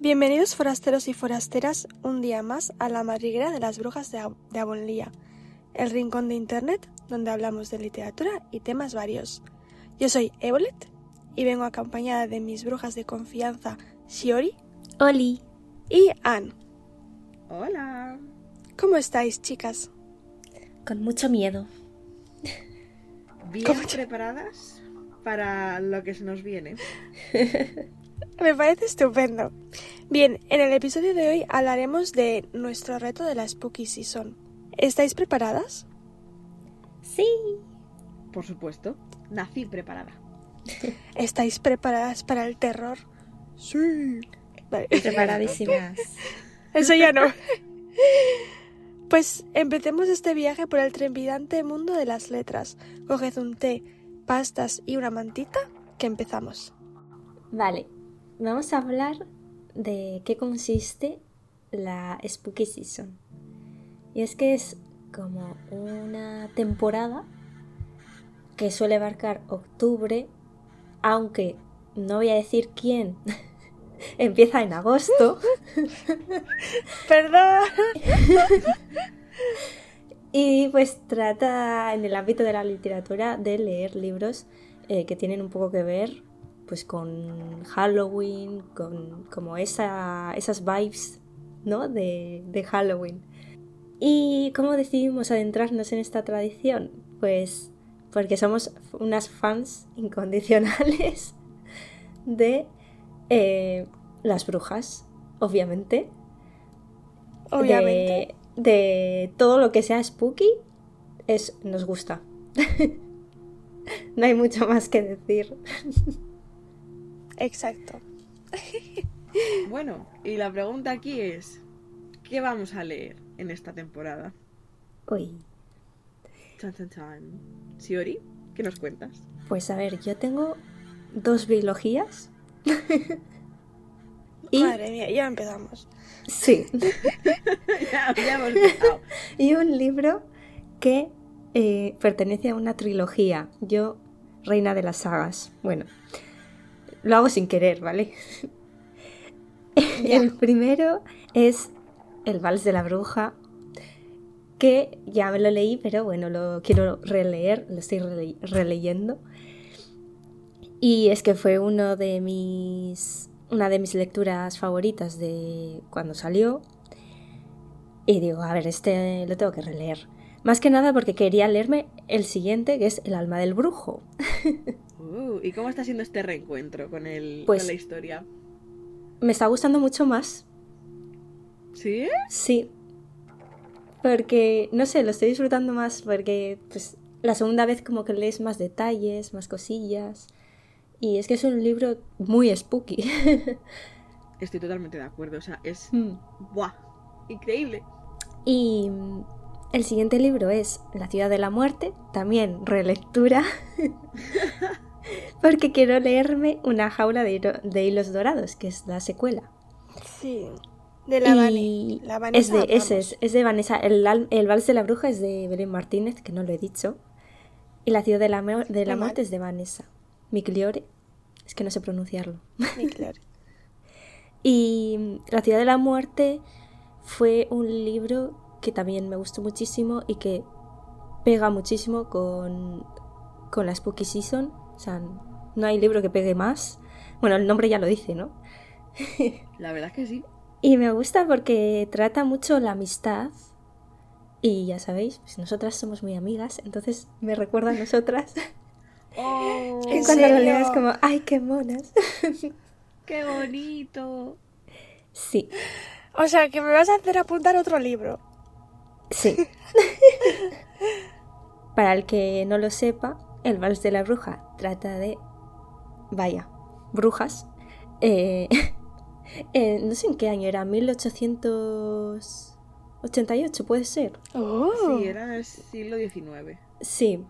Bienvenidos forasteros y forasteras un día más a la madriguera de las brujas de, de Avonlía, el rincón de internet donde hablamos de literatura y temas varios. Yo soy Evolet y vengo acompañada de mis brujas de confianza Shiori, Oli y Anne. Hola. ¿Cómo estáis, chicas? Con mucho miedo. Bien preparadas para lo que se nos viene. Me parece estupendo. Bien, en el episodio de hoy hablaremos de nuestro reto de la Spooky Season. ¿Estáis preparadas? Sí. Por supuesto. Nací preparada. ¿Estáis preparadas para el terror? Sí. Vale. Preparadísimas. Eso ya no. Pues empecemos este viaje por el trepidante mundo de las letras. Coged un té, pastas y una mantita, que empezamos. Vale, vamos a hablar de qué consiste la Spooky Season. Y es que es como una temporada que suele abarcar octubre, aunque no voy a decir quién, empieza en agosto. Perdón. y pues trata en el ámbito de la literatura de leer libros eh, que tienen un poco que ver pues con Halloween, con como esa, esas vibes ¿no? de, de Halloween. ¿Y cómo decidimos adentrarnos en esta tradición? Pues porque somos unas fans incondicionales de eh, las brujas, obviamente. Obviamente. De, de, todo lo que sea spooky, es, nos gusta. no hay mucho más que decir. Exacto. bueno, y la pregunta aquí es, ¿qué vamos a leer en esta temporada? Uy. Chan, chan, chan. Siori, ¿qué nos cuentas? Pues a ver, yo tengo dos biologías. y... Madre mía, ya empezamos. Sí. ya, ya, hemos empezado. y un libro que eh, pertenece a una trilogía. Yo, Reina de las Sagas. Bueno, lo hago sin querer, ¿vale? El primero es El Vals de la Bruja, que ya me lo leí, pero bueno, lo quiero releer, lo estoy rele releyendo. Y es que fue uno de mis, una de mis lecturas favoritas de cuando salió. Y digo, a ver, este lo tengo que releer. Más que nada porque quería leerme el siguiente, que es El alma del brujo. Uh, ¿Y cómo está siendo este reencuentro con, el, pues, con la historia? Me está gustando mucho más. ¿Sí? Sí. Porque, no sé, lo estoy disfrutando más porque pues, la segunda vez como que lees más detalles, más cosillas. Y es que es un libro muy spooky. Estoy totalmente de acuerdo. O sea, es... Mm. ¡Buah! Increíble. Y el siguiente libro es La ciudad de la muerte, también relectura. Porque quiero leerme Una jaula de, de, hilos dorados, que es la secuela. Sí, de la, la Vanessa. Es de, ese es, es, de Vanessa. El, el, Vals de la Bruja es de Belén Martínez, que no lo he dicho. Y La ciudad de la, de la muerte es de Vanessa. Migliore. Es que no sé pronunciarlo. Migliore. y La ciudad de la muerte fue un libro que también me gustó muchísimo y que pega muchísimo con, con la Spooky Season. O sea, no hay libro que pegue más. Bueno, el nombre ya lo dice, ¿no? La verdad es que sí. Y me gusta porque trata mucho la amistad. Y ya sabéis, pues nosotras somos muy amigas, entonces me recuerda a nosotras. Oh, y cuando lo leas como, ¡ay, qué monas! ¡Qué bonito! Sí. O sea, que me vas a hacer apuntar otro libro. Sí. Para el que no lo sepa, el Vals de la Bruja trata de. Vaya, brujas. Eh, eh, no sé en qué año era, 1888, puede ser. Oh. Sí, era el siglo XIX. Sí.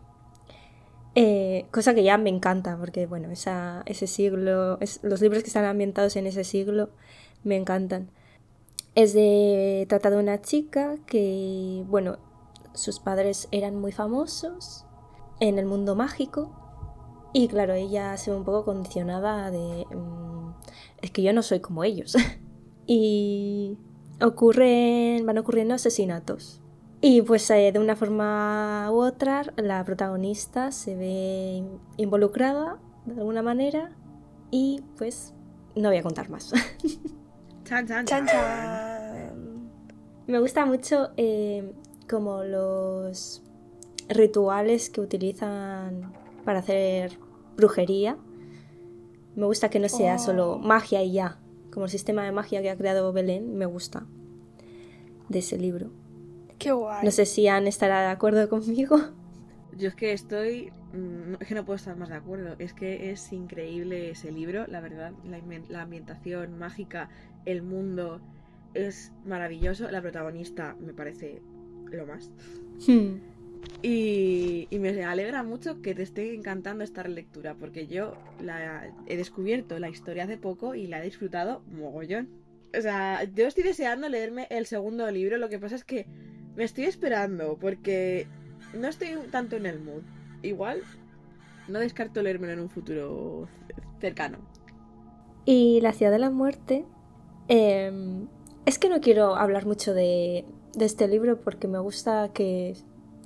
Eh, cosa que ya me encanta, porque bueno, esa, ese siglo, es, los libros que están ambientados en ese siglo me encantan. Es de. trata de una chica que, bueno, sus padres eran muy famosos en el mundo mágico. Y claro, ella se ve un poco condicionada de... Mmm, es que yo no soy como ellos. y ocurren, van ocurriendo asesinatos. Y pues eh, de una forma u otra la protagonista se ve involucrada de alguna manera y pues no voy a contar más. Chan, chan, Chan. Me gusta mucho eh, como los rituales que utilizan para hacer brujería. Me gusta que no sea Oh. solo magia y ya, como el sistema de magia que ha creado Belén, me gusta de ese libro. Qué guay. No sé si Anne estará de acuerdo conmigo. Yo es que estoy. mm, Es que no puedo estar más de acuerdo. Es que es increíble ese libro, la verdad. La, ambientación mágica, el mundo es maravilloso. La protagonista me parece lo más. Hmm. Y, y me alegra mucho que te esté encantando esta lectura, porque yo la he descubierto la historia hace poco y la he disfrutado mogollón. O sea, yo estoy deseando leerme el segundo libro, lo que pasa es que me estoy esperando, porque no estoy tanto en el mood. Igual no descarto leérmelo en un futuro cercano. Y La ciudad de la muerte. eh, es que no quiero hablar mucho de, este libro porque me gusta que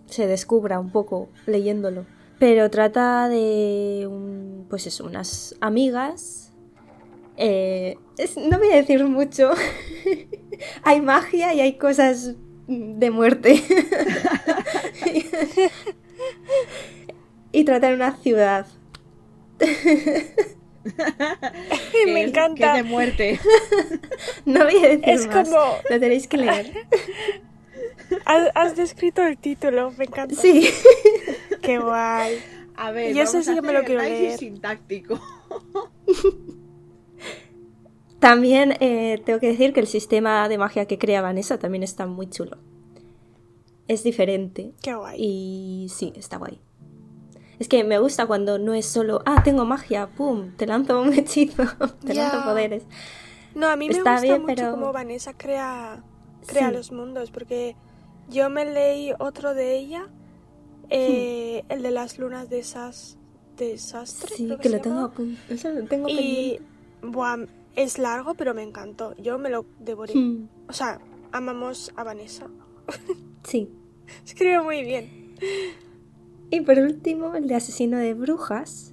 se descubra un poco leyéndolo. Pero trata de un, pues eso, unas amigas. eh, no voy a decir mucho. hay magia y hay cosas de muerte. y trata de una ciudad. Me es- encanta. Que es de muerte. No voy a decir Es más. como- Lo tenéis que leer. Has, has descrito el título, me encanta. Sí. Qué guay. A ver, Y eso sí a que me lo quiero leer. sintáctico. También eh, tengo que decir que el sistema de magia que crea Vanessa también está muy chulo. Es diferente Qué guay. y sí, está guay. Es que me gusta cuando no es solo, ah, tengo magia, pum, te lanzo un hechizo, te lanzo poderes. No, a mí me Está gusta bien, mucho pero- cómo Vanessa crea, crea Sí. los mundos, porque yo me leí otro de ella, eh, el de las lunas de esas desastre. Sí, creo que se lo tengo. Eso lo tengo Y pendiente. buah, es largo, pero me encantó. Yo me lo devoré. Hmm, O sea, amamos a Vanessa. Sí. Escribe muy bien. Y por último, el de asesino de brujas,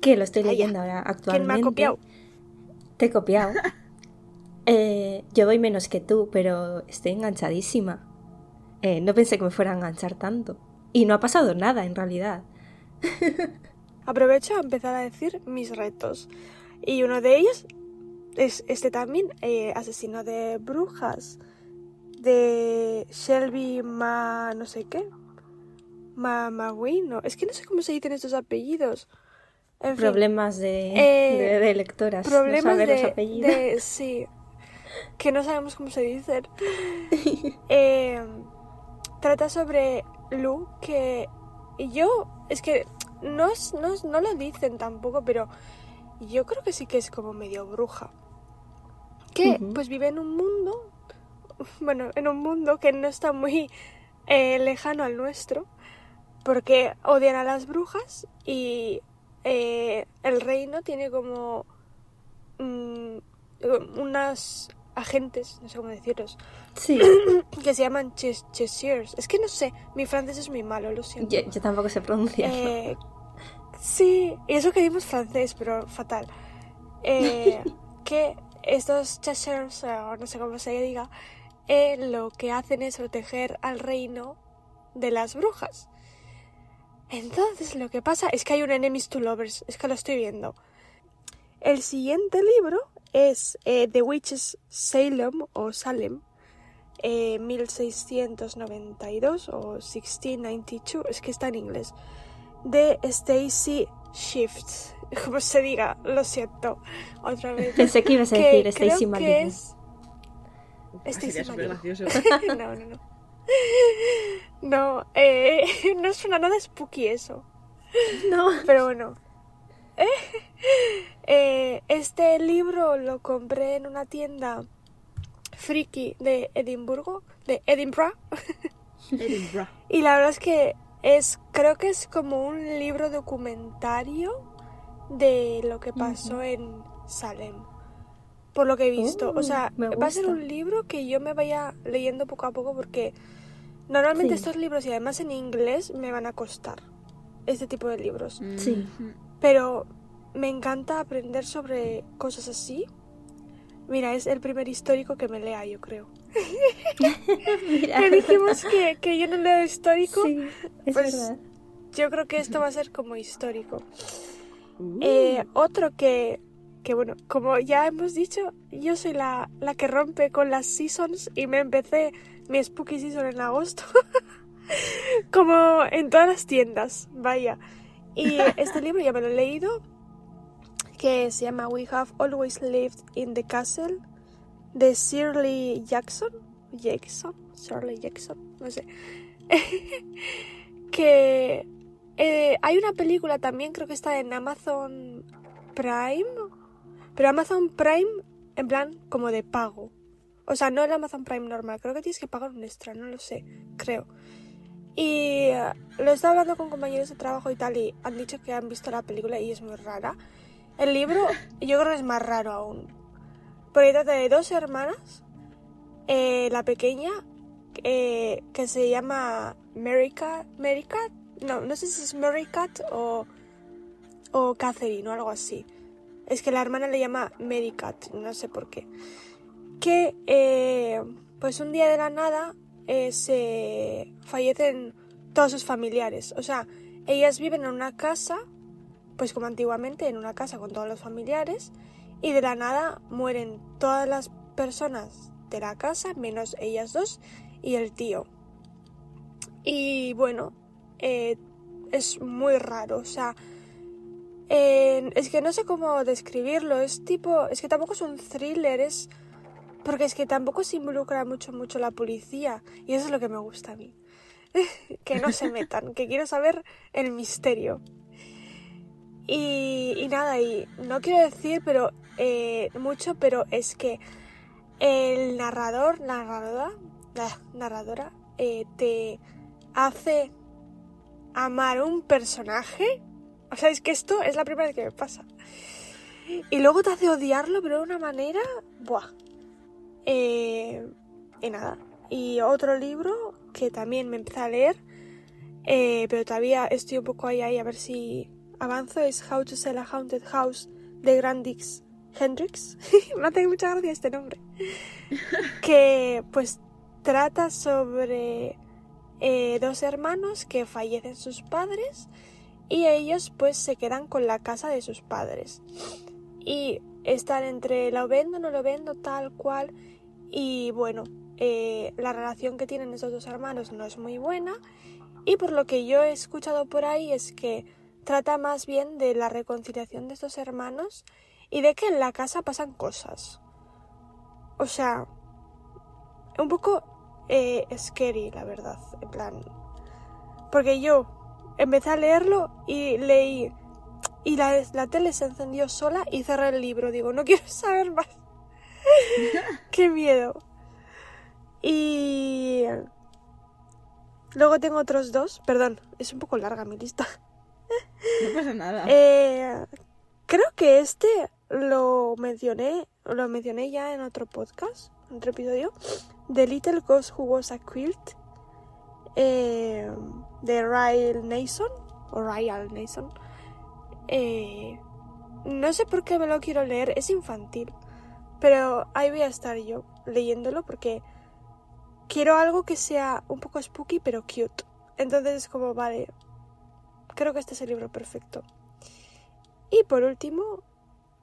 que lo estoy Vaya, leyendo ahora ¿Quién actualmente. me ha copiado? Te he copiado. Eh, yo voy menos que tú, pero estoy enganchadísima. Eh, no pensé que me fuera a enganchar tanto. Y no ha pasado nada, en realidad. Aprovecho a empezar a decir mis retos. Y uno de ellos es este también, eh, Asesino de Brujas, de Shelby Ma... no sé qué. Ma... Magui, no. Es que no sé cómo se dicen estos apellidos. En fin, Problemas de, Eh, de, de lectoras. no problemas saber de, los apellidos. de- Sí. Que no sabemos cómo se dicen. Eh, trata sobre Lu, que yo... Es que no, es, no, no lo dicen tampoco, pero yo creo que sí que es como medio bruja. Que pues vive en un mundo, bueno, en un mundo que no está muy eh, lejano al nuestro, porque odian a las brujas y eh, el reino tiene como mm, unas agentes, no sé cómo deciros, Sí, que se llaman ches Cheshires. Es que no sé, mi francés es muy malo, lo siento. yo, yo tampoco sé pronunciarlo. Eh, sí, y eso que dimos francés, pero fatal. Eh, que estos Cheshires, o no sé cómo se diga, eh, lo que hacen es proteger al reino de las brujas. Entonces lo que pasa es que hay un enemies to lovers, es que lo estoy viendo. El siguiente libro es eh, The Witches Salem o Salem, eh, 1692 o 1692, es que está en inglés, de Stacy Shifts, como se diga, lo siento, otra vez. Pensé que ibas a decir Stacy que Malibu. es- Así Stacy sería súper gracioso. no, no, no. No, eh, no suena nada spooky eso. No. Pero bueno. Eh, este libro lo compré en una tienda friki de Edimburgo, de Edinburgh. Edinburgh. Y la verdad es que es, creo que es como un libro documentario de lo que pasó en Salem. Por lo que he visto. Uh, o sea, me va a ser un libro que yo me vaya leyendo poco a poco porque normalmente Sí. estos libros y además en inglés me van a costar este tipo de libros. Sí. Ujú. Pero me encanta aprender sobre cosas así. Mira, es el primer histórico que me lea, yo creo. Mira. Que dijimos que, que yo no leo histórico. Sí, es Pues, verdad. Yo creo que esto va a ser como histórico. Uh. Eh, otro que, que, bueno, como ya hemos dicho, yo soy la, la que rompe con las seasons y me empecé mi Spooky Season en agosto. como en todas las tiendas, vaya. Y este libro ya me lo he leído, que se llama We Have Always Lived in the Castle, de Shirley Jackson. Jackson, Shirley Jackson, no sé. que eh, hay una película también, creo que está en Amazon Prime, pero Amazon Prime en plan como de pago. O sea, no el Amazon Prime normal, creo que tienes que pagar un extra, no lo sé, creo. Y eh, lo he estado hablando con compañeros de trabajo y tal, y han dicho que han visto la película y es muy rara. El libro, yo creo que es más raro aún. Porque trata de dos hermanas. eh, la pequeña, eh, que se llama Merica, Mericat, no, no sé si es Mericat o, o Catherine o algo así. Es que la hermana le llama Mericat, no sé por qué. Que, eh, pues un día de la nada, eh, se fallecen todos sus familiares. O sea, ellas viven en una casa, pues como antiguamente, en una casa con todos los familiares, y de la nada mueren todas las personas de la casa, menos ellas dos y el tío. Y bueno, eh, es muy raro, o sea, es que no sé cómo describirlo, es tipo, es que tampoco es un thriller, es porque es que tampoco se involucra mucho, mucho la policía, y eso es lo que me gusta a mí, que no se metan, que quiero saber el misterio. Y, y nada, y no quiero decir pero eh, mucho, pero es que el narrador, narradora, narradora, eh, te hace amar un personaje. O sea, es que esto es la primera vez que me pasa. Y luego te hace odiarlo, pero de una manera. Buah. Eh, y nada. Y otro libro que también me empecé a leer, eh, pero todavía estoy un poco ahí, ahí, a ver si avanzo, es How to Sell a Haunted House de Grandix Hendrix. me hace mucha gracia este nombre. que pues trata sobre eh, dos hermanos que fallecen sus padres y ellos pues se quedan con la casa de sus padres. Y están entre lo vendo, no lo vendo, tal cual. Y bueno, eh, la relación que tienen esos dos hermanos no es muy buena. Y por lo que yo he escuchado por ahí es que trata más bien de la reconciliación de estos hermanos y de que en la casa pasan cosas. O sea, un poco eh, scary, la verdad, en plan. Porque yo empecé a leerlo y leí. Y la, la tele se encendió sola y cerré el libro. Digo, no quiero saber más. Qué miedo. Y. Luego tengo otros dos. Perdón, es un poco larga mi lista. No pasa nada. Eh, creo que este lo mencioné, lo mencioné ya en otro podcast, en otro episodio, The Little Ghost Who Was a Quilt, eh, de Ryle Nason, o Ryle Nason. Eh, no sé por qué me lo quiero leer, es infantil, pero ahí voy a estar yo leyéndolo porque quiero algo que sea un poco spooky pero cute. Entonces es como, vale, creo que este es el libro perfecto. Y por último,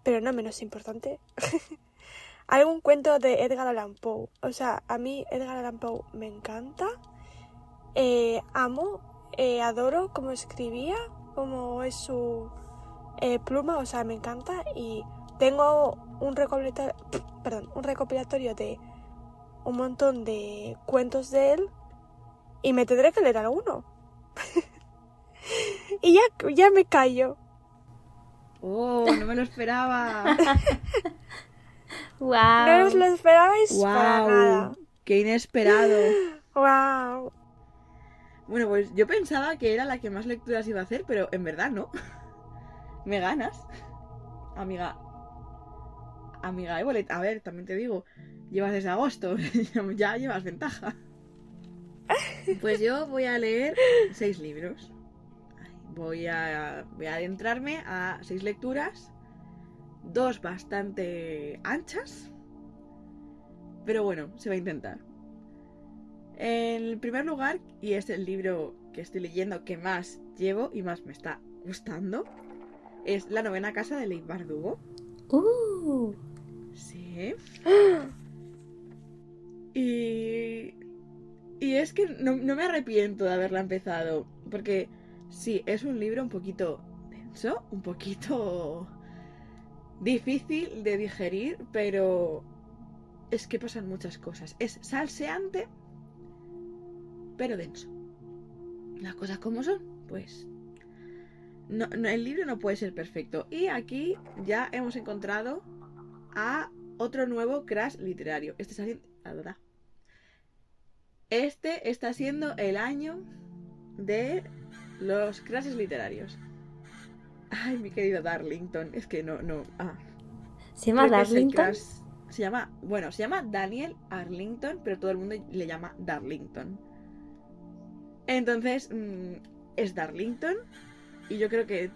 pero no menos importante, algún cuento de Edgar Allan Poe. O sea, a mí Edgar Allan Poe me encanta. Eh, amo, eh, adoro cómo escribía, cómo es su eh, pluma, o sea, me encanta. Y tengo un recopilatorio, perdón, un recopilatorio de un montón de cuentos de él y me tendré que leer alguno. y ya, ya me callo. Oh, no me lo esperaba. ¡Wow! No os lo esperabais para nada. wow, qué inesperado. Wow. Bueno, pues yo pensaba que era la que más lecturas iba a hacer, pero en verdad no. Me ganas, amiga. amiga Evolet. A ver, también te digo, llevas desde agosto, ya llevas ventaja. Pues yo voy a leer seis libros. Voy a, voy a adentrarme a seis lecturas, dos bastante anchas, pero bueno, se va a intentar. En primer lugar, y es el libro que estoy leyendo que más llevo y más me está gustando, es La novena casa de Leigh Bardugo. Uh, Sí. Y, y es que no, no me arrepiento de haberla empezado, porque sí, es un libro un poquito denso, un poquito difícil de digerir, pero es que pasan muchas cosas. Es salseante, pero denso. Las cosas como son, pues... No, no, el libro no puede ser perfecto. Y aquí ya hemos encontrado a otro nuevo crash literario. Este está siendo... la verdad. Este está siendo el año de los crashes literarios. Ay, mi querido Darlington. Es que no, no. Ah. ¿Se llama Creo Darlington? Se llama, bueno, se llama Daniel Arlington, pero todo el mundo le llama Darlington. Entonces, mm, es Darlington. Y yo creo que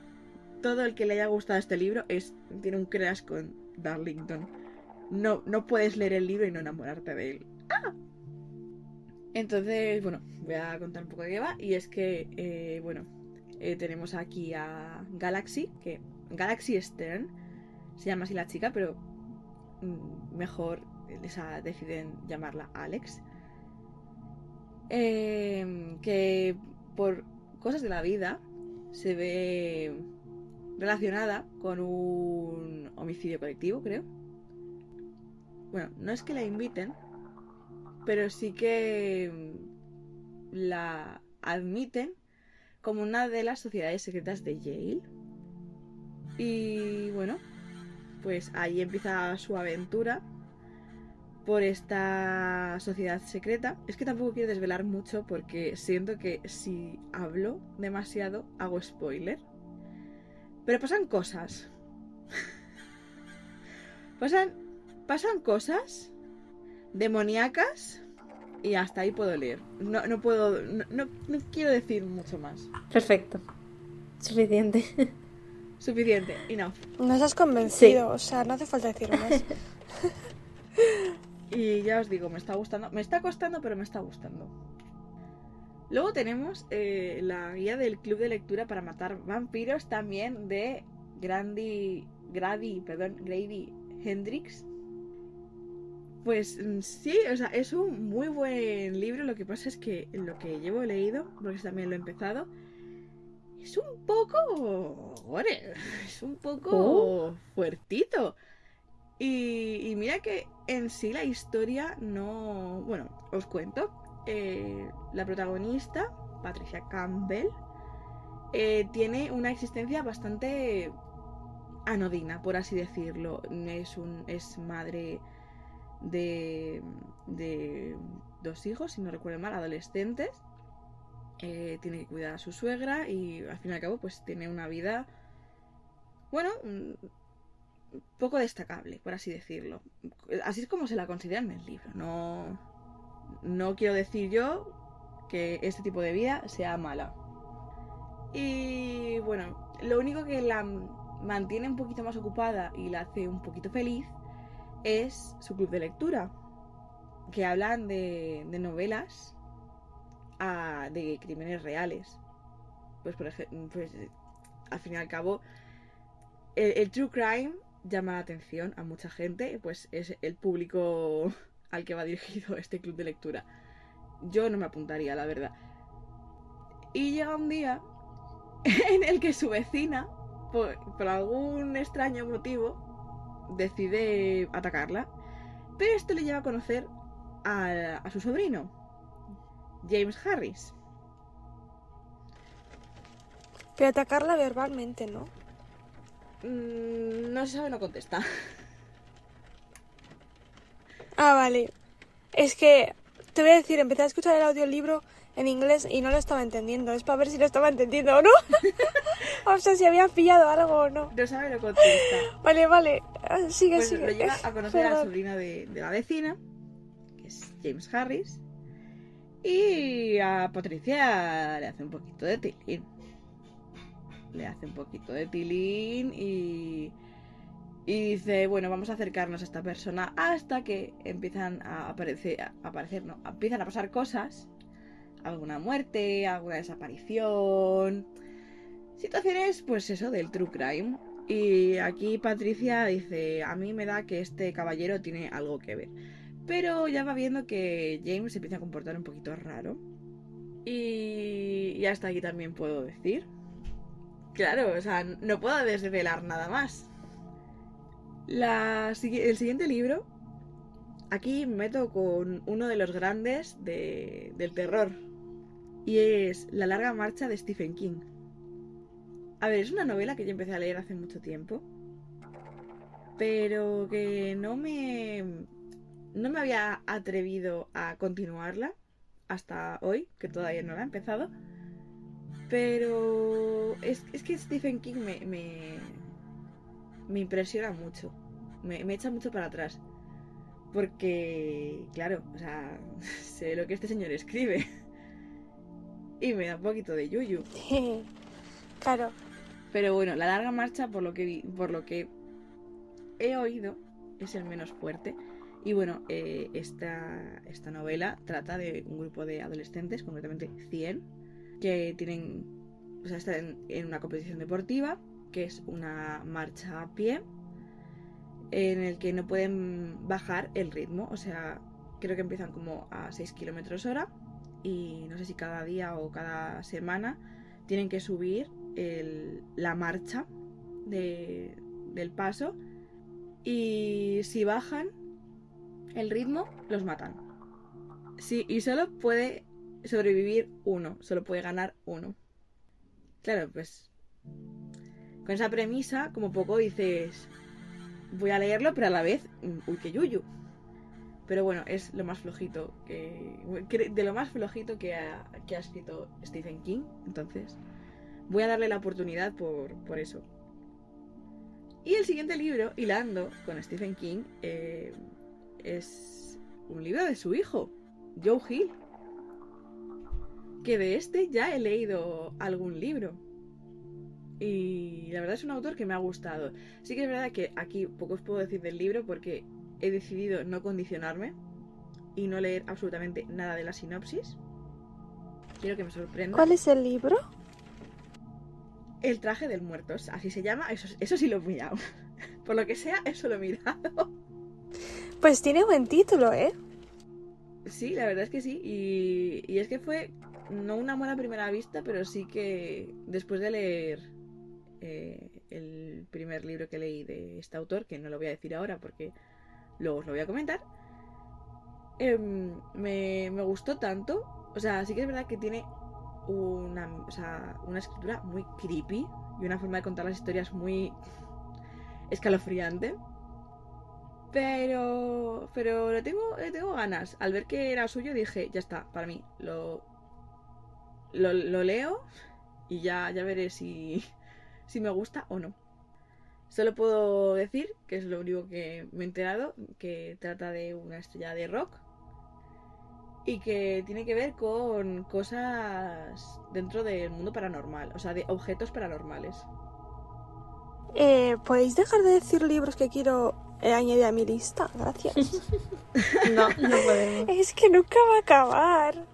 todo el que le haya gustado este libro es, tiene un crush con Darlington. No, no puedes leer el libro y no enamorarte de él. ¡Ah! Entonces, bueno, voy a contar un poco de qué va. Y es que, eh, bueno, eh, tenemos aquí a Galaxy, que Galaxy Stern se llama así la chica, pero mm, mejor les ha- deciden llamarla Alex. Eh, que por cosas de la vida se ve relacionada con un homicidio colectivo, creo. Bueno, no es que la inviten, pero sí que mm, la admiten como una de las sociedades secretas de Yale. Y bueno, pues ahí empieza su aventura por esta sociedad secreta. Es que tampoco quiero desvelar mucho porque siento que si hablo demasiado hago spoiler. Pero pasan cosas. pasan, pasan cosas demoníacas y hasta ahí puedo leer. No, no puedo, no, no- no quiero decir mucho más. Perfecto. Suficiente. Suficiente, enough. Nos has convencido, o sea, no hace falta decir más. Y ya os digo, me está gustando. Me está costando, pero me está gustando. Luego tenemos eh, la guía del club de lectura para matar vampiros también de Grandi, Grady, perdón, Grady Hendrix. Pues mm, sí, o sea, es un muy buen libro. Lo que pasa es que lo que llevo leído, porque también lo he empezado, es un poco. gore, es un poco fuertito. Y, mira que en sí la historia no... Bueno, os cuento. Eh, la protagonista, Patricia Campbell, eh, tiene una existencia bastante anodina, por así decirlo. Es, un, es madre de, de dos hijos, si no recuerdo mal, adolescentes. Eh, tiene que cuidar a su suegra y al fin y al cabo pues tiene una vida, bueno, poco destacable, por así decirlo. Así es como se la considera en el libro. No, no quiero decir yo que este tipo de vida sea mala. Y bueno, lo único que la mantiene un poquito más ocupada y la hace un poquito feliz es su club de lectura, que hablan de, novelas de crímenes reales. Pues por ejemplo, pues, al fin y al cabo, el true crime llama la atención a mucha gente, pues es el público al que va dirigido este club de lectura. Yo no me apuntaría, la verdad. Y llega un día en el que su vecina, por, algún extraño motivo, decide atacarla. Pero esto le lleva a conocer a, a su sobrino, James Harris. Pero atacarla verbalmente, ¿no? Mm, no se sabe, no contesta. Ah, vale. Es que te voy a decir, empecé a escuchar el audiolibro en inglés y no lo estaba entendiendo. Es para ver si lo estaba entendiendo o no. o sea, si había pillado algo o no. No sabe, no contesta. Vale, vale. Ah, sigue, Pues sigue. lo lleva a conocer a la sobrina de, de la vecina, que es James Harris. Y a Patricia le hace un poquito de tilín. Le hace un poquito de tilín y, y dice, bueno, vamos a acercarnos a esta persona hasta que empiezan a aparecer, no, empiezan a pasar cosas. Alguna muerte, alguna desaparición. Situaciones, pues eso, del true crime. Y aquí Patricia dice, a mí me da que este caballero tiene algo que ver. Pero ya va viendo que James se empieza a comportar un poquito raro. Y, y hasta aquí también puedo decir. Claro, o sea, no puedo desvelar nada más. El siguiente libro, aquí me meto con uno de los grandes de- del terror. Y es La larga marcha de Stephen King. A ver, es una novela que yo empecé a leer hace mucho tiempo. Pero que no me. No me había atrevido a continuarla hasta hoy, que todavía no la he empezado. Pero es, es que Stephen King me, me, me impresiona mucho. Me, me echa mucho para atrás. Porque, claro, o sea, sé lo que este señor escribe. Y me da un poquito de yuyu. claro. Pero bueno, la larga marcha, por lo que vi- por lo que he oído, es el menos fuerte. Y bueno, eh, esta, esta novela trata de un grupo de adolescentes, concretamente 100, que tienen, o sea, están en una competición deportiva, que es una marcha a pie, en el que no pueden bajar el ritmo. O sea, creo que empiezan como a 6 kilómetros hora y no sé si cada día o cada semana tienen que subir la marcha de- del paso y si bajan el ritmo los matan. Sí, y solo puede sobrevivir uno, solo puede ganar uno. Claro, pues con esa premisa, como poco dices, voy a leerlo, pero a la vez, mm, uy, que yuyu. Pero bueno, es lo más flojito que. De lo más flojito que ha, que ha escrito Stephen King. Entonces, voy a darle la oportunidad por, por eso. Y el siguiente libro, hilando con Stephen King, eh, es un libro de su hijo, Joe Hill. Que de este ya he leído algún libro. Y la verdad es un autor que me ha gustado. Sí que es verdad que aquí poco os puedo decir del libro porque he decidido no condicionarme y no leer absolutamente nada de la sinopsis. Quiero que me sorprenda. ¿Cuál es el libro? El traje del muerto, así se llama. Eso, eso sí lo he mirado. Por lo que sea, eso lo he mirado. Pues tiene buen título, ¿eh? Sí, la verdad es que sí. Y, y es que fue no una buena primera vista, pero sí que después de leer eh, el primer libro que leí de este autor, que no lo voy a decir ahora porque luego os lo voy a comentar, em, me, me gustó tanto. O sea, sí que es verdad que tiene una, o sea, una escritura muy creepy y una forma de contar las historias muy escalofriante. Pero, pero le tengo, le tengo ganas. Al ver que era suyo dije, ya está, para mí. Lo, lo, lo leo y ya, ya veré si, si me gusta o no. Solo puedo decir, que es lo único que me he enterado, que trata de una estrella de rock y que tiene que ver con cosas dentro del mundo paranormal, o sea, de objetos paranormales. Eh, ¿Podéis dejar de decir libros que quiero eh, añadir a mi lista? Gracias. No, no podemos. es que nunca va a acabar.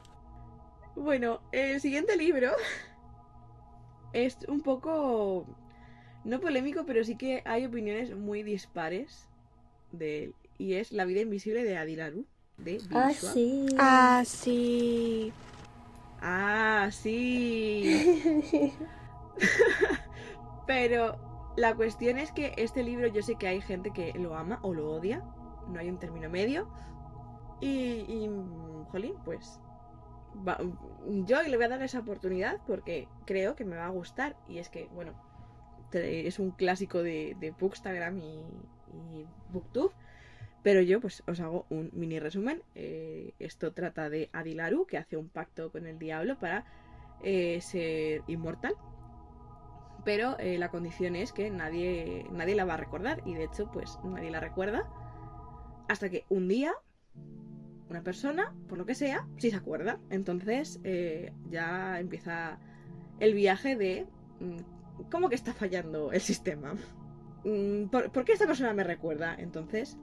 Bueno, el siguiente libro es un poco, no polémico, pero sí que hay opiniones muy dispares de él. Y es La vida invisible de Adilaru, de Bill Ah, Schwab. sí. Ah, sí. Ah, sí. Pero la cuestión es que este libro yo sé que hay gente que lo ama o lo odia. No hay un término medio. Y, y jolín, pues yo le voy a dar esa oportunidad porque creo que me va a gustar. Y es que, bueno, es un clásico de, de Bookstagram y, y Booktube. Pero yo pues os hago un mini resumen. Eh, esto trata de Adilaru, que hace un pacto con el diablo para eh, ser inmortal. pero eh, la condición es que nadie, nadie la va a recordar y de hecho pues nadie la recuerda hasta que un día una persona, por lo que sea, sí se acuerda. Entonces eh, ya empieza el viaje de mm, cómo que está fallando el sistema. Mm, ¿Por, por qué esta persona me recuerda? Entonces,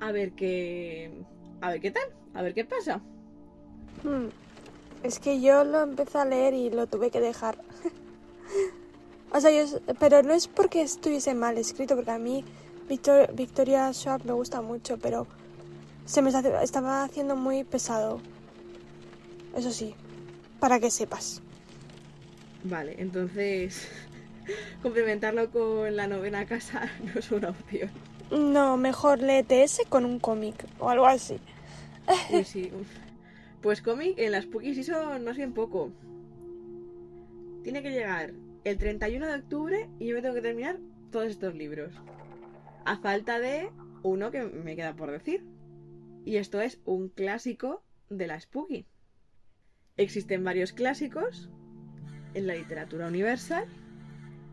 a ver qué... A ver qué tal, a ver qué pasa. Hmm. Es que yo lo empecé a leer y lo tuve que dejar. o sea, yo, pero no es porque estuviese mal escrito, porque a mí Victor- Victoria Schwab me gusta mucho, pero se me estaba haciendo muy pesado. Eso sí, para que sepas. Vale, entonces complementarlo con la novena casa no es una opción. No, mejor léete ese con un cómic o algo así. Uy, sí. Pues cómic en las Spooky Season más bien poco. Tiene que llegar el 31 de octubre y yo me tengo que terminar todos estos libros. A falta de uno que me queda por decir. Y esto es un clásico de la Spooky. Existen varios clásicos en la literatura universal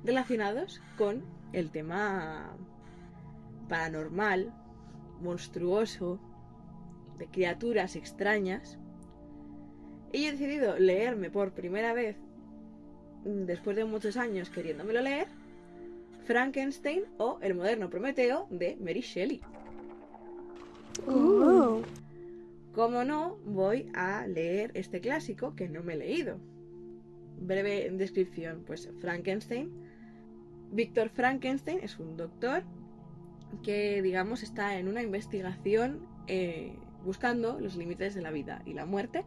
relacionados con el tema paranormal, monstruoso, de criaturas extrañas. Y he decidido leerme por primera vez, después de muchos años queriéndomelo leer, Frankenstein o El moderno Prometeo de Mary Shelley. Oh. Como no, voy a leer este clásico que no me he leído. Breve descripción, pues Frankenstein. Víctor Frankenstein es un doctor que, digamos, está en una investigación eh, buscando los límites de la vida y la muerte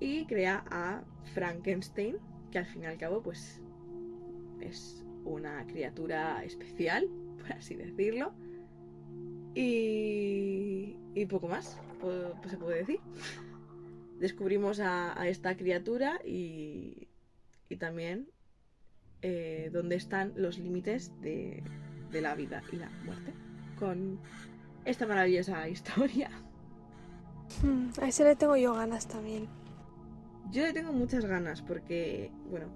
y crea a Frankenstein, que al fin y al cabo, pues, es una criatura especial, por así decirlo. Y, y poco más, pues se puede decir. Descubrimos a, a esta criatura y, y también eh, dónde están los límites de, de la vida y la muerte. Con esta maravillosa historia. Hmm, A ese le tengo yo ganas también. Yo le tengo muchas ganas porque, bueno,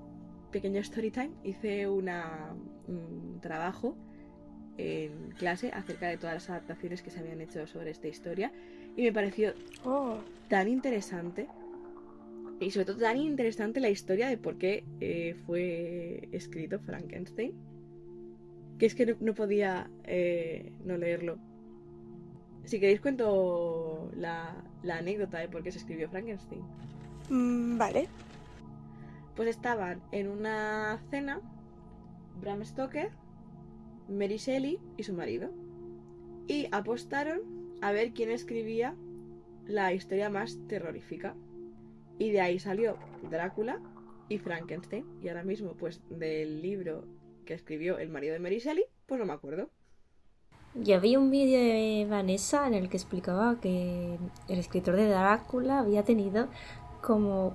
pequeño story time, hice una, un trabajo en clase acerca de todas las adaptaciones que se habían hecho sobre esta historia y me pareció Oh, tan interesante y sobre todo tan interesante la historia de por qué eh, fue escrito Frankenstein que es que no, no podía eh, no leerlo. Si queréis cuento la, la anécdota de por qué se escribió Frankenstein. Mm, vale. pues estaban en una cena Bram Stoker, Mary y su marido. Y apostaron a ver quién escribía la historia más terrorífica. Y de ahí salió Drácula y Frankenstein. Y ahora mismo, pues, del libro que escribió el marido de Mary Shelley, pues no me acuerdo. Yo vi un vídeo de Vanessa en el que explicaba que el escritor de Drácula había tenido como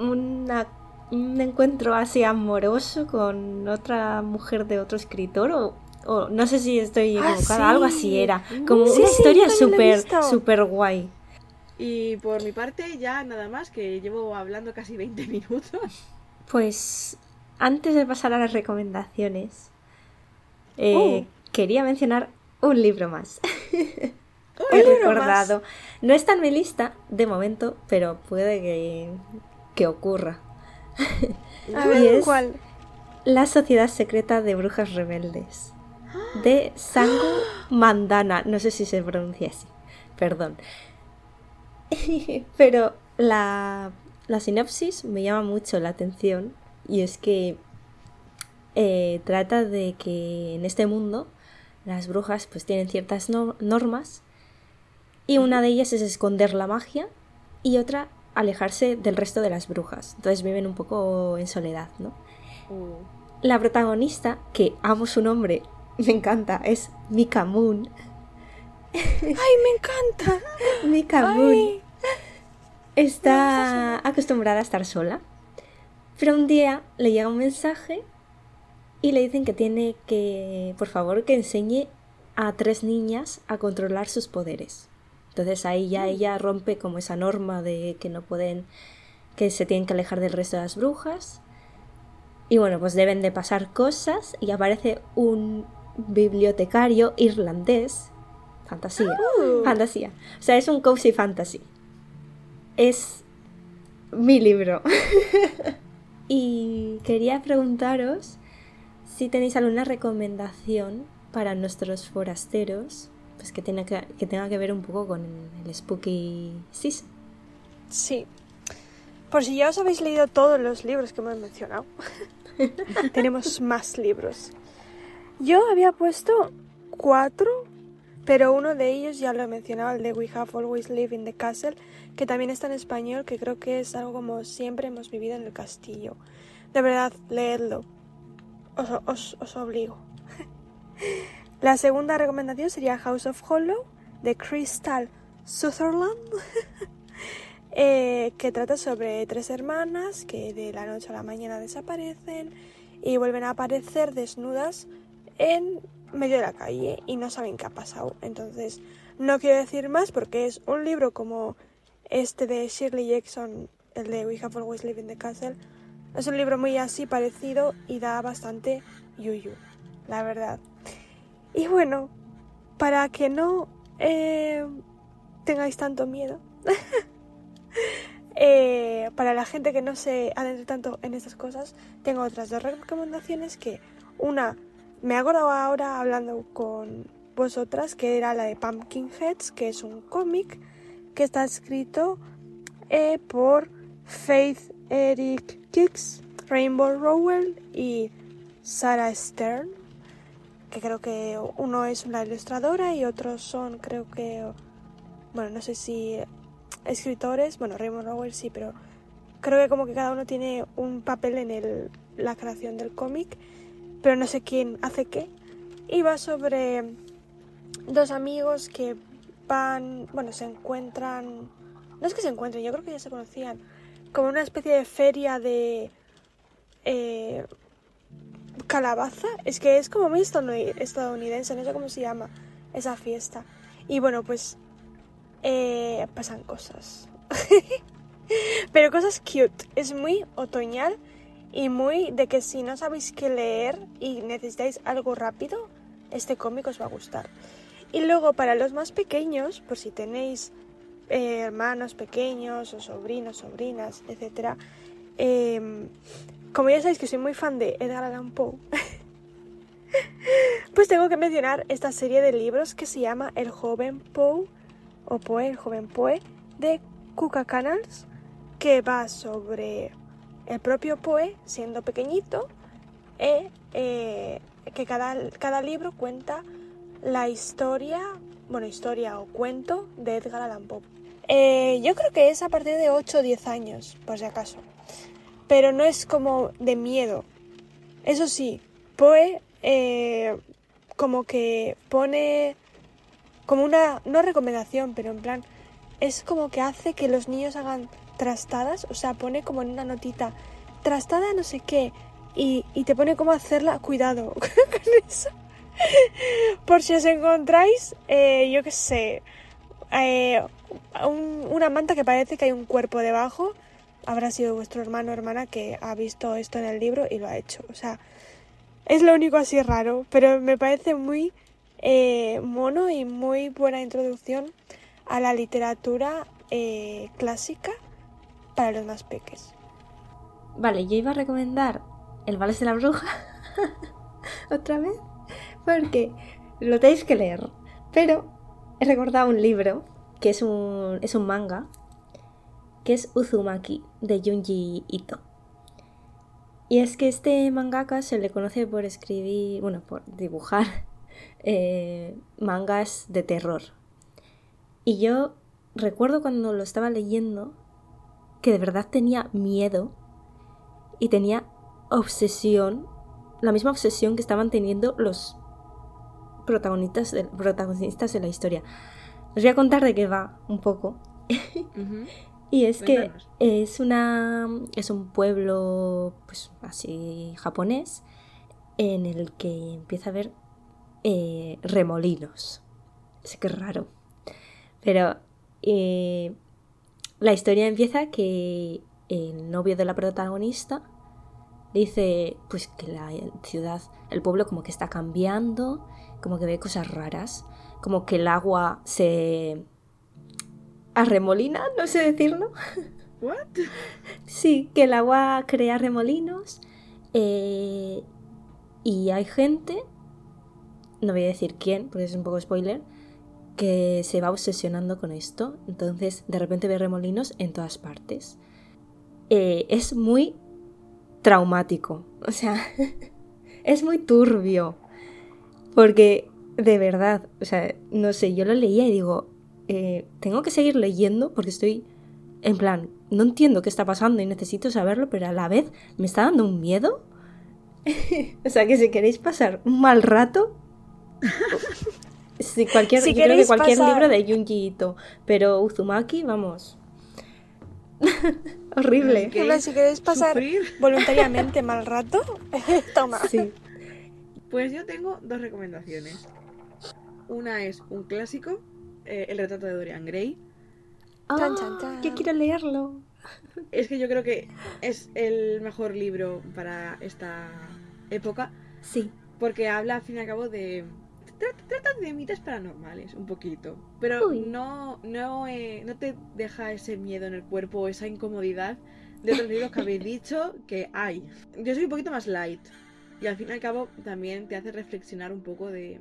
una- un encuentro así amoroso con otra mujer de otro escritor o, o no sé si estoy Ah, equivocada, algo sí. así era. Como Sí, una sí, historia súper, súper guay. Y por mi parte, ya nada más, que llevo hablando casi 20 minutos. Pues antes de pasar a las recomendaciones, eh, Oh. quería mencionar un libro más. He recordado. No está en mi lista de momento, pero puede que, que ocurra. A Y es- ¿cuál? La Sociedad Secreta de Brujas Rebeldes. De Sangu Mandana. No sé si se pronuncia así. Perdón. Pero la, la sinopsis me llama mucho la atención. Y es que eh, trata de que en este mundo las brujas pues tienen ciertas no- normas. Y una de ellas es esconder la magia. Y otra alejarse del resto de las brujas. Entonces viven un poco en soledad, ¿no? Uh, La protagonista, que amo su nombre, me encanta, es Mika Moon. ¡Ay, me encanta! Mika Moon está acostumbrada a estar sola, pero un día le llega un mensaje y le dicen que tiene que, por favor, que enseñe a tres niñas a controlar sus poderes. Entonces ahí ya ella rompe como esa norma de que no pueden, que se tienen que alejar del resto de las brujas. Y bueno, pues deben de pasar cosas y aparece un bibliotecario irlandés. Fantasía. Uh. Fantasía. O sea, es un cozy fantasy. Es mi libro. y quería preguntaros si tenéis alguna recomendación para nuestros forasteros pues que tenga que, que tenga que ver un poco con el spooky season. Sí. Por si ya os habéis leído todos los libros que hemos mencionado, tenemos más libros. Yo había puesto cuatro, pero uno de ellos ya lo he mencionado, el de We Have Always Lived in the Castle, que también está en español, que creo que es algo como siempre hemos vivido en el castillo. De verdad, leedlo. Os, os, os obligo. La segunda recomendación sería House of Hollow de Crystal Sutherland, eh, que trata sobre tres hermanas que de la noche a la mañana desaparecen y vuelven a aparecer desnudas en medio de la calle y no saben qué ha pasado. Entonces, no quiero decir más porque es un libro como este de Shirley Jackson, el de We Have Always Lived in the Castle. Es un libro muy así parecido y da bastante yuyu, la verdad. Y bueno, para que no eh, tengáis tanto miedo, eh, para la gente que no se adentre tanto en estas cosas, tengo otras dos recomendaciones que una me acordado ahora hablando con vosotras, que era la de Pumpkinheads, que es un cómic que está escrito eh, por Faith Eric Kicks, Rainbow Rowell y Sarah Stern que creo que uno es una ilustradora y otros son, creo que, bueno, no sé si escritores, bueno, Raymond Rowell sí, pero creo que como que cada uno tiene un papel en el, la creación del cómic, pero no sé quién hace qué. Y va sobre dos amigos que van, bueno, se encuentran, no es que se encuentren, yo creo que ya se conocían, como una especie de feria de... Eh, calabaza. Es que es como muy estadounidense, no sé cómo se llama esa fiesta. Y bueno, pues eh, pasan cosas. Pero cosas cute. Es muy otoñal y muy de que si no sabéis qué leer y necesitáis algo rápido, este cómic os va a gustar. Y luego para los más pequeños, por si tenéis eh, hermanos pequeños o sobrinos, sobrinas, etc., eh, como ya sabéis que soy muy fan de Edgar Allan Poe, pues tengo que mencionar esta serie de libros que se llama El joven Poe, o Poe, el joven Poe, de Kuka Canals, que va sobre el propio Poe siendo pequeñito, e, eh, que cada, cada libro cuenta la historia, bueno, historia o cuento de Edgar Allan Poe. Eh, yo creo que es a partir de 8 o 10 años, por si acaso pero no es como de miedo. Eso sí, Poe eh, como que pone como una, no recomendación, pero en plan, es como que hace que los niños hagan trastadas, o sea, pone como en una notita, trastada no sé qué, y, te pone cómo hacerla, cuidado con eso. Por si os encontráis, eh, yo qué sé, eh, una manta que parece que hay un cuerpo debajo, habrá sido vuestro hermano o hermana que ha visto esto en el libro y lo ha hecho. O sea, es lo único así raro, pero me parece muy eh, mono y muy buena introducción a la literatura eh, clásica para los más peques. Vale, yo iba a recomendar El Vals de la Bruja otra vez, porque lo tenéis que leer, pero he recordado un libro que es un, es un manga que es Uzumaki de Junji Ito. Y es que este mangaka se le conoce por escribir, bueno, por dibujar eh, mangas de terror. Y yo recuerdo cuando lo estaba leyendo que de verdad tenía miedo y tenía obsesión, la misma obsesión que estaban teniendo los protagonistas de, protagonistas de la historia. Os voy a contar de qué va un poco. Y es que es una es un pueblo pues así japonés en el que empieza a haber eh, remolinos. Es que es raro. Pero eh, la historia empieza que el novio de la protagonista dice pues que la ciudad, el pueblo como que está cambiando, como que ve cosas raras, como que el agua se arremolina, no sé decirlo. ¿What? Sí, que el agua crea remolinos eh, y hay gente, no voy a decir quién, porque es un poco spoiler, que se va obsesionando con esto. Entonces, de repente ve remolinos en todas partes. Eh, es muy traumático. O sea, es muy turbio. Porque, de verdad, o sea, no sé, yo lo leía y digo, eh, tengo que seguir leyendo porque estoy en plan, no entiendo qué está pasando y necesito saberlo, pero a la vez me está dando un miedo. o sea, que si queréis pasar un mal rato, si cualquier, Si yo creo que queréis cualquier pasar- libro de Junji Ito, pero Uzumaki, vamos. Horrible. Si queréis pasar ¿Sufrir? voluntariamente mal rato, toma. Sí. Pues yo tengo dos recomendaciones. Una es un clásico, eh, El retrato de Dorian Gray. Chan, Ah, chan, chan. Yo quiero leerlo. Es que yo creo que es el mejor libro para esta época Sí. porque habla al fin y al cabo de... tra- Trata de mitos paranormales, un poquito. Pero Uy. no, no, eh, no te deja ese miedo en el cuerpo o esa incomodidad de otros libros que habéis dicho que hay. Yo soy un poquito más light. Y al fin y al cabo también te hace reflexionar un poco de,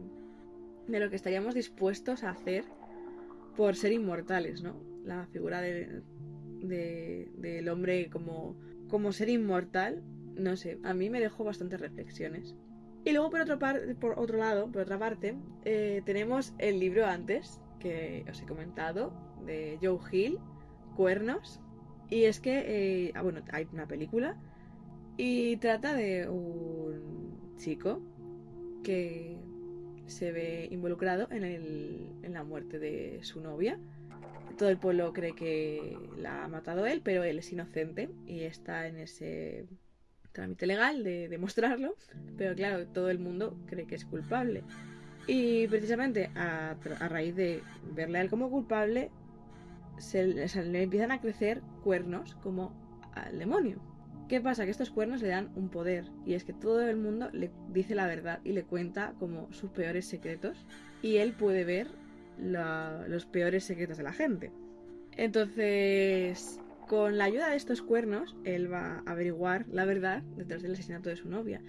de lo que estaríamos dispuestos a hacer por ser inmortales, ¿no? La figura de- de- del hombre como, como ser inmortal, no sé, a mí me dejó bastantes reflexiones. Y luego por otro, par- por otro lado, por otra parte, eh, tenemos el libro antes, que os he comentado, de Joe Hill, Cuernos. Y es que, eh, ah, bueno, hay una película y trata de un chico que se ve involucrado en, el- en la muerte de su novia. Todo el pueblo cree que la ha matado él, pero él es inocente y está en ese trámite legal de demostrarlo. Pero claro, todo el mundo cree que es culpable. Y precisamente a, a raíz de verle a él como culpable, se, se le empiezan a crecer cuernos como al demonio. ¿Qué pasa? Que estos cuernos le dan un poder y es que todo el mundo le dice la verdad y le cuenta como sus peores secretos y él puede ver los peores secretos de la gente. Entonces, con la ayuda de estos cuernos, él va a averiguar la verdad detrás del asesinato de su novia.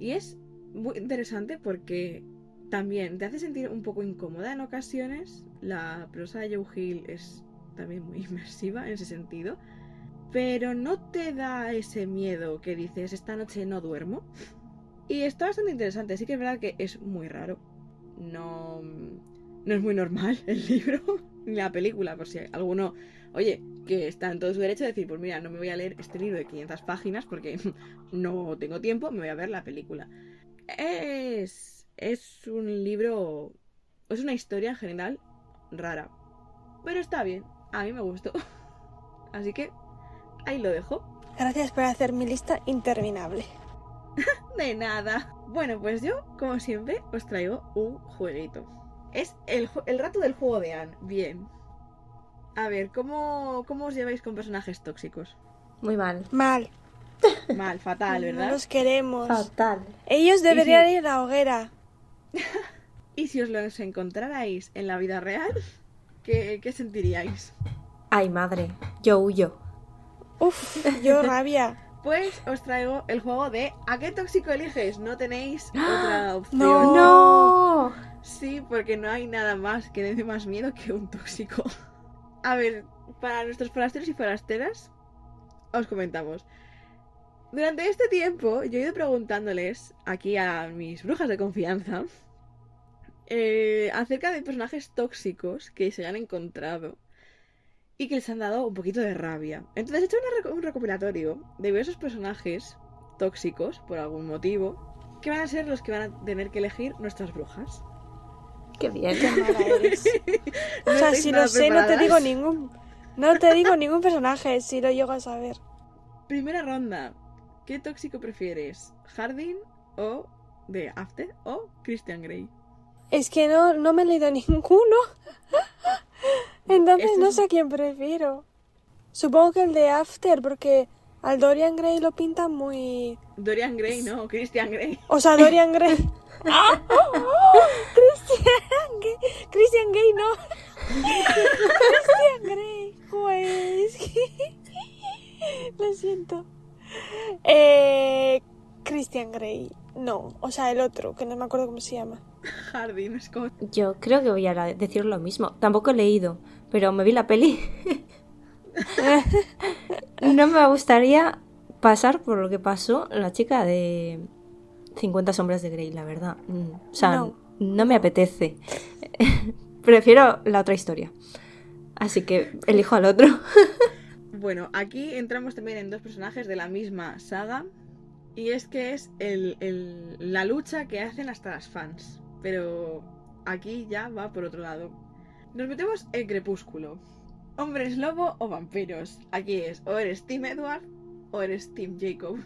Y es muy interesante porque también te hace sentir un poco incómoda en ocasiones. La prosa de Joe Hill es también muy inmersiva en ese sentido. Pero no te da ese miedo que dices, esta noche no duermo. Y está bastante interesante. Sí que es verdad que es muy raro. No, no es muy normal el libro ni la película, por si alguno, oye, que está en todo su derecho de decir, pues mira, no me voy a leer este libro de 500 páginas porque no tengo tiempo, me voy a ver la película. Es, es un libro, es una historia en general rara, pero está bien, a mí me gustó. Así que ahí lo dejo. Gracias por hacer mi lista interminable. De nada. Bueno, pues yo, como siempre, os traigo un jueguito. Es el, rato del juego de Anne. Bien. A ver, ¿cómo, ¿cómo os lleváis con personajes tóxicos? Muy mal. Mal. Mal, fatal, No ¿verdad? los queremos. Fatal. Ellos deberían si- ir a la hoguera. Y si os los encontrarais en la vida real, ¿qué, qué sentiríais? Ay, madre. Yo huyo. Uf, yo rabia. Pues os traigo el juego de ¿A qué tóxico eliges? No tenéis otra opción. No. ¡No! Sí, porque no hay nada más que dé más miedo que un tóxico. A ver, para nuestros forasteros y forasteras, os comentamos. Durante este tiempo, yo he ido preguntándoles aquí a mis brujas de confianza eh, acerca de personajes tóxicos que se han encontrado y que les han dado un poquito de rabia. Entonces he hecho una un recopilatorio de diversos personajes tóxicos, por algún motivo, que van a ser los que van a tener que elegir nuestras brujas. Qué bien. Qué mala eres. No O sea, si lo sé, no te digo ningún. No te digo ningún personaje, si lo llego a saber. Primera ronda. ¿Qué tóxico prefieres? ¿Hardin o de After o Christian Grey? Es que no, no me he leído ninguno. Entonces Esto no es- sé a quién prefiero. Supongo que el de After, porque Al Dorian Gray lo pintan muy... Dorian Gray, no, Christian Grey. O sea, Dorian Gray... Christian Gray... Christian Gray, no. Christian Grey. Pues... Lo siento. Eh... Christian Grey. No, o sea, el otro, que no me acuerdo cómo se llama. Hardin Scott. Yo creo que voy a decir lo mismo. Tampoco he leído, pero me vi la peli. no me gustaría pasar por lo que pasó la chica de 50 sombras de Grey, la verdad. Mm, O sea, No. no, me apetece. Prefiero la otra historia. Así que elijo al otro. Bueno, aquí entramos también en dos personajes de la misma saga. Y es que es el- el- la lucha que hacen hasta las fans. Pero aquí ya va por otro lado. Nos metemos en Crepúsculo. Hombres lobo o vampiros. Aquí es, o eres Team Edward o eres Team Jacob.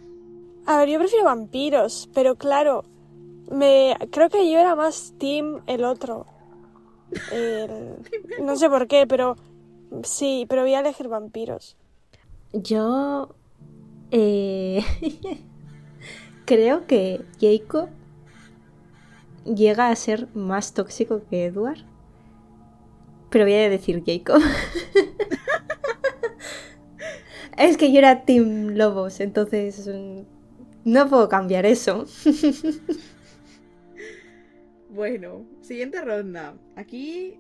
A ver, yo prefiero vampiros, pero claro, me creo que yo era más team el otro. El- No sé por qué, pero sí, pero voy a elegir vampiros. Yo eh, creo que Jacob llega a ser más tóxico que Edward. Pero voy a decir Jacob. es que yo era Team Lobos, entonces mm, no puedo cambiar eso. Bueno, siguiente ronda. Aquí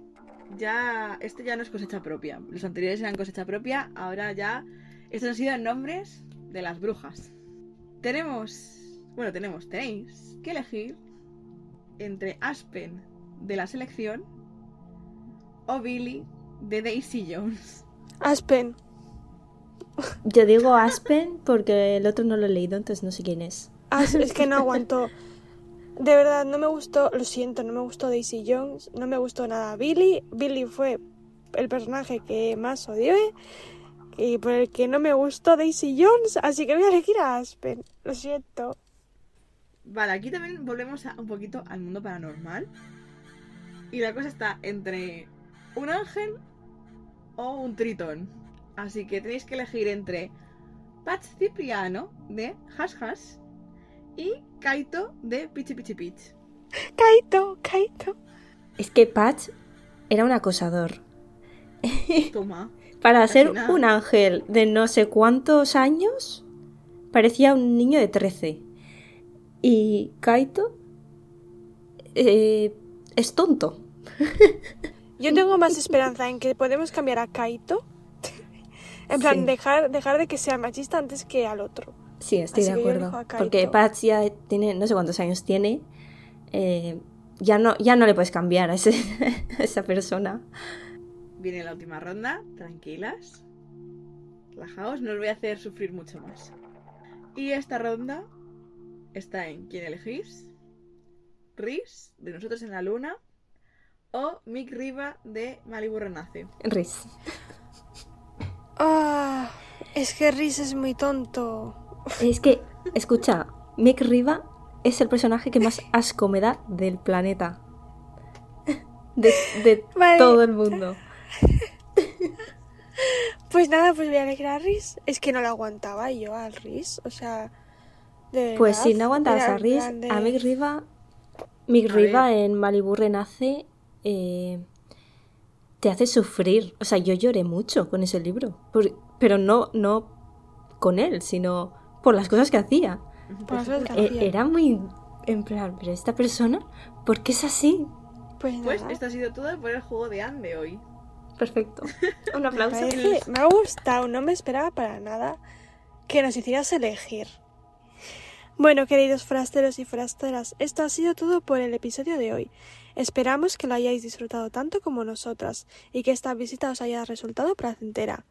ya. Este ya no es cosecha propia. Los anteriores eran cosecha propia. Ahora ya. Estos han sido nombres de las brujas. Tenemos. Bueno, tenemos. Tenéis que elegir entre Aspen de la selección o Billy de Daisy Jones. Aspen. Yo digo Aspen porque el otro no lo he leído, entonces no sé quién es. As- es que no aguanto. De verdad, no me gustó, lo siento, no me gustó Daisy Jones, no me gustó nada Billy. Billy fue el personaje que más odié y por el que no me gustó Daisy Jones, así que voy a elegir a Aspen. Lo siento. Vale, aquí también volvemos a- un poquito al mundo paranormal. Y la cosa está entre un ángel o un tritón. Así que tenéis que elegir entre Patch Cipriano de Hash Hash y Kaito de Pichi Pichi Pitch. Kaito, Kaito. Es que Patch era un acosador. Toma. Para Casi ser nada. un ángel de no sé cuántos años, parecía un niño de 13. Y Kaito eh, es tonto. Yo tengo más esperanza en que podemos cambiar a Kaito. En plan, Sí. dejar, dejar de que sea machista antes que al otro. Sí, estoy Así de acuerdo. Porque Patch ya tiene, no sé cuántos años tiene. eh, ya, no, ya no le puedes cambiar a, ese- a esa persona. Viene la última ronda. Tranquilas. Relajaos, no os voy a hacer sufrir mucho más. Y esta ronda está en quién elegís. Riz, de Nosotros en la Luna. O Mick Riva de Malibu Renace. Riz. Ah, es que Riz es muy tonto. Es que, escucha, Mick Riva es el personaje que más asco me da del planeta. De, de Vale. todo el mundo. Pues nada, pues voy a elegir a Riz. Es que no lo aguantaba yo al Riz. O sea, de Pues verdad, si no aguantabas a Riz, de- a Mick Riva, Mick A Riva ver. en Malibu Renace eh, te hace sufrir. O sea, yo lloré mucho con ese libro. Por- pero no, no con él, sino por las cosas que hacía. Por las cosas que E- hacía. era muy en plan, pero esta persona, ¿por qué es así? Pues Pues esto ha sido todo por el juego de Anne hoy. Perfecto. Un me, aplauso. parece- me ha gustado, no me esperaba para nada que nos hicieras elegir. Bueno, queridos forasteros y forasteras, esto ha sido todo por el episodio de hoy. Esperamos que lo hayáis disfrutado tanto como nosotras y que esta visita os haya resultado placentera.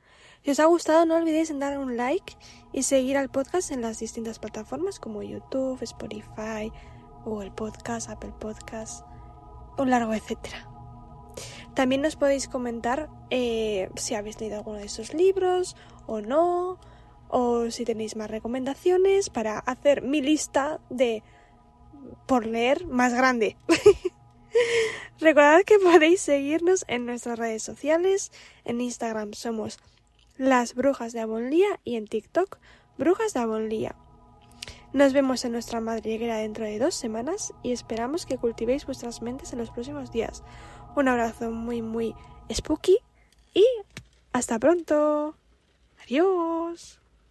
Si os ha gustado, no olvidéis en dar un like y seguir al podcast en las distintas plataformas como YouTube, Spotify, Google Podcast, Apple Podcast, un largo etcétera. También nos podéis comentar eh, si habéis leído alguno de estos libros o no, o si tenéis más recomendaciones para hacer mi lista de por leer más grande. Recordad que podéis seguirnos en nuestras redes sociales. En Instagram somos las brujas de Avonlía y en TikTok Brujas de Avonlía. Nos vemos en nuestra madriguera dentro de dos semanas y esperamos que cultivéis vuestras mentes en los próximos días. Un abrazo muy, muy spooky y hasta pronto. Adiós.